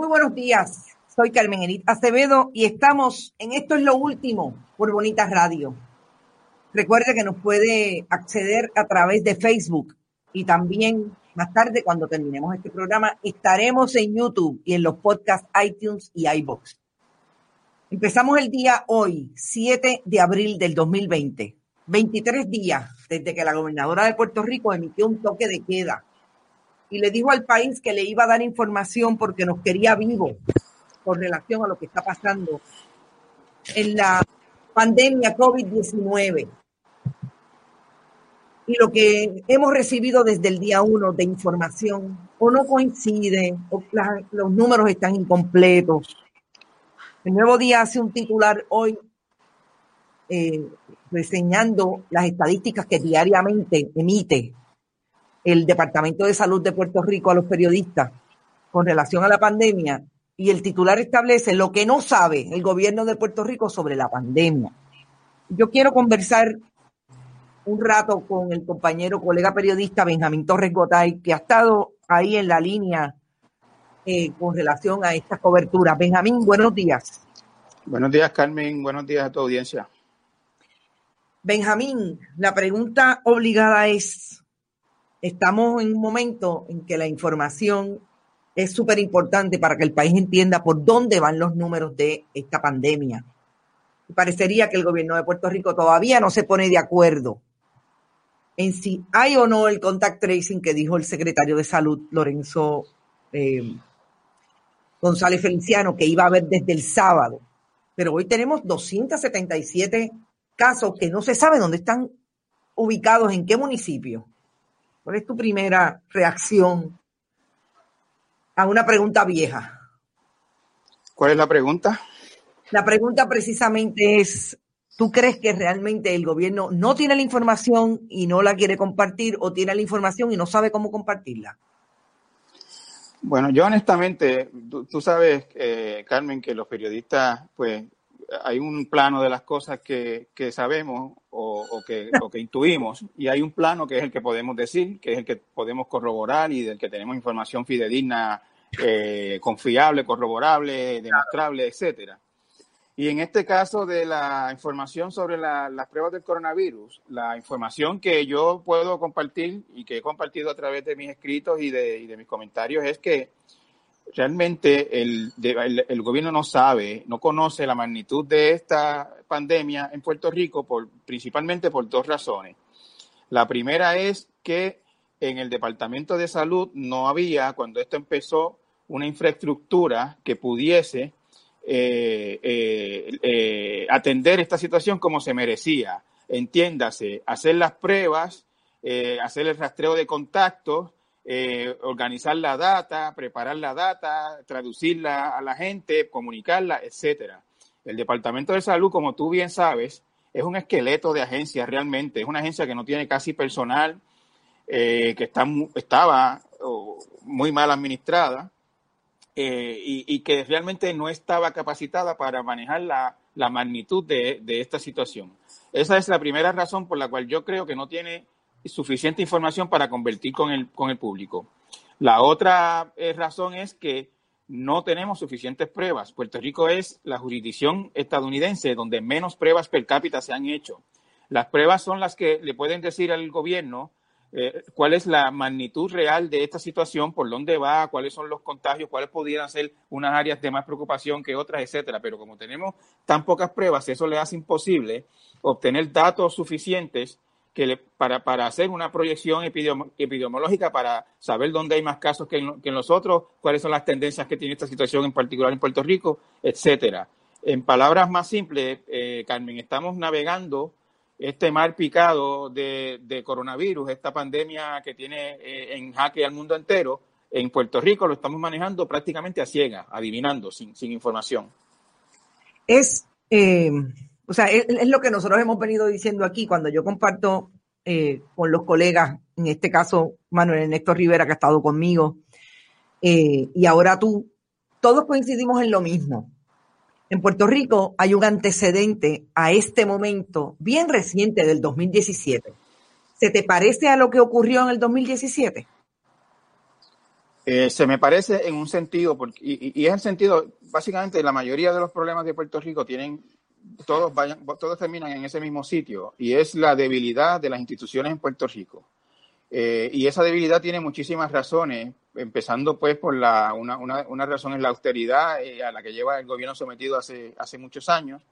Muy buenos días. Soy Carmen Enit Acevedo y estamos en Esto es lo último por Bonita Radio. Recuerde que nos puede acceder a través de Facebook y también más tarde, cuando terminemos este programa, estaremos en YouTube y en los podcasts iTunes y iBox. Empezamos el día hoy, 7 de abril del 2020. 23 días desde que la gobernadora de Puerto Rico emitió un toque de queda y le dijo al país que le iba a dar información porque nos quería vivo con relación a lo que está pasando en la pandemia COVID-19. Y lo que hemos recibido desde el día uno de información o no coincide, o los números están incompletos. El nuevo día hace un titular hoy eh, reseñando las estadísticas que diariamente emite el Departamento de Salud de Puerto Rico a los periodistas con relación a la pandemia y el titular establece lo que no sabe el gobierno de Puerto Rico sobre la pandemia. Yo quiero conversar un rato con el compañero, colega periodista Benjamín Torres Gotay, que ha estado ahí en la línea eh, con relación a estas coberturas. Benjamín, buenos días. Buenos días, Carmen. Buenos días a tu audiencia. Benjamín, la pregunta obligada es, estamos en un momento en que la información es súper importante para que el país entienda por dónde van los números de esta pandemia. Parecería que el gobierno de Puerto Rico todavía no se pone de acuerdo en si hay o no el contact tracing que dijo el secretario de Salud, Lorenzo eh, González Feliciano, que iba a haber desde el sábado. Pero hoy tenemos 277 casos que no se sabe dónde están ubicados, en qué municipio. ¿Cuál es tu primera reacción a una pregunta vieja? ¿Cuál es la pregunta? La pregunta precisamente es, ¿tú crees que realmente el gobierno no tiene la información y no la quiere compartir o tiene la información y no sabe cómo compartirla? Bueno, yo honestamente, tú, sabes, eh, Carmen, que los periodistas, pues, hay un plano de las cosas que, sabemos o, que, que intuimos y hay un plano que es el que podemos decir, que es el que podemos corroborar y del que tenemos información fidedigna, eh, confiable, corroborable, demostrable, etcétera. Y en este caso de la información sobre las pruebas del coronavirus, la información que yo puedo compartir y que he compartido a través de mis escritos y de, y de mis comentarios es que realmente el, el, gobierno no sabe, no conoce la magnitud de esta pandemia en Puerto Rico por, principalmente por dos razones. La primera es que en el Departamento de Salud no había, cuando esto empezó, una infraestructura que pudiese eh, eh, eh, atender esta situación como se merecía. Entiéndase, hacer las pruebas, hacer el rastreo de contactos, eh, organizar la data, preparar la data, traducirla a la gente, comunicarla, etcétera. El Departamento de Salud, como tú bien sabes, es un esqueleto de agencia realmente. Es una agencia que no tiene casi personal, eh, que está, estaba muy mal administrada eh, y, que realmente no estaba capacitada para manejar la, magnitud de, de esta situación. Esa es la primera razón por la cual yo creo que no tiene suficiente información para convertir con el, con el público. La otra eh, razón es que no tenemos suficientes pruebas. Puerto Rico es la jurisdicción estadounidense donde menos pruebas per cápita se han hecho. Las pruebas son las que le pueden decir al gobierno eh, cuál es la magnitud real de esta situación, por dónde va, cuáles son los contagios, cuáles pudieran ser unas áreas de más preocupación que otras, etcétera. Pero como tenemos tan pocas pruebas, eso le hace imposible obtener datos suficientes que para, para, hacer una proyección epidemiológica para saber dónde hay más casos que en, que los otros, cuáles son las tendencias que tiene esta situación en particular en Puerto Rico, etcétera. En palabras más simples, eh, Carmen, estamos navegando este mar picado de, de coronavirus, esta pandemia que tiene eh, en jaque al mundo entero, en Puerto Rico lo estamos manejando prácticamente a ciega, adivinando, sin, sin información. Es eh, o sea, es, lo que nosotros hemos venido diciendo aquí cuando yo comparto eh, con los colegas, en este caso Manuel Ernesto Rivera, que ha estado conmigo, eh, y ahora tú, todos coincidimos en lo mismo. En Puerto Rico hay un antecedente a este momento bien reciente del 2017. ¿Se te parece a lo que ocurrió en el 2017? Eh, se me parece en un sentido, porque, y, es el sentido, básicamente la mayoría de los problemas de Puerto Rico tienen, todos, vayan, todos terminan en ese mismo sitio, y es la debilidad de las instituciones en Puerto Rico. Eh, y esa debilidad tiene muchísimas razones, empezando pues por la, una, una, una razón es la austeridad eh, a la que lleva el gobierno sometido hace, hace muchos años,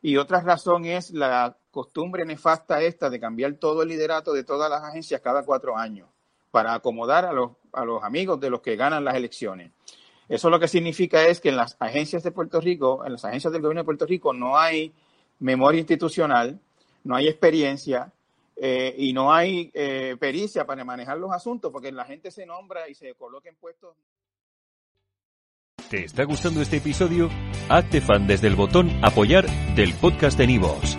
y otra razón es la costumbre nefasta esta de cambiar todo el liderato de todas las agencias cada cuatro años para acomodar a los, a los amigos de los que ganan las elecciones. Eso lo que significa es que en las agencias de Puerto Rico, en las agencias del gobierno de Puerto Rico, no hay memoria institucional, no hay experiencia eh, y no hay eh, pericia para manejar los asuntos, porque la gente se nombra y se coloca en puestos. ¿Te está gustando este episodio? Hazte fan desde el botón apoyar del podcast de Nivos.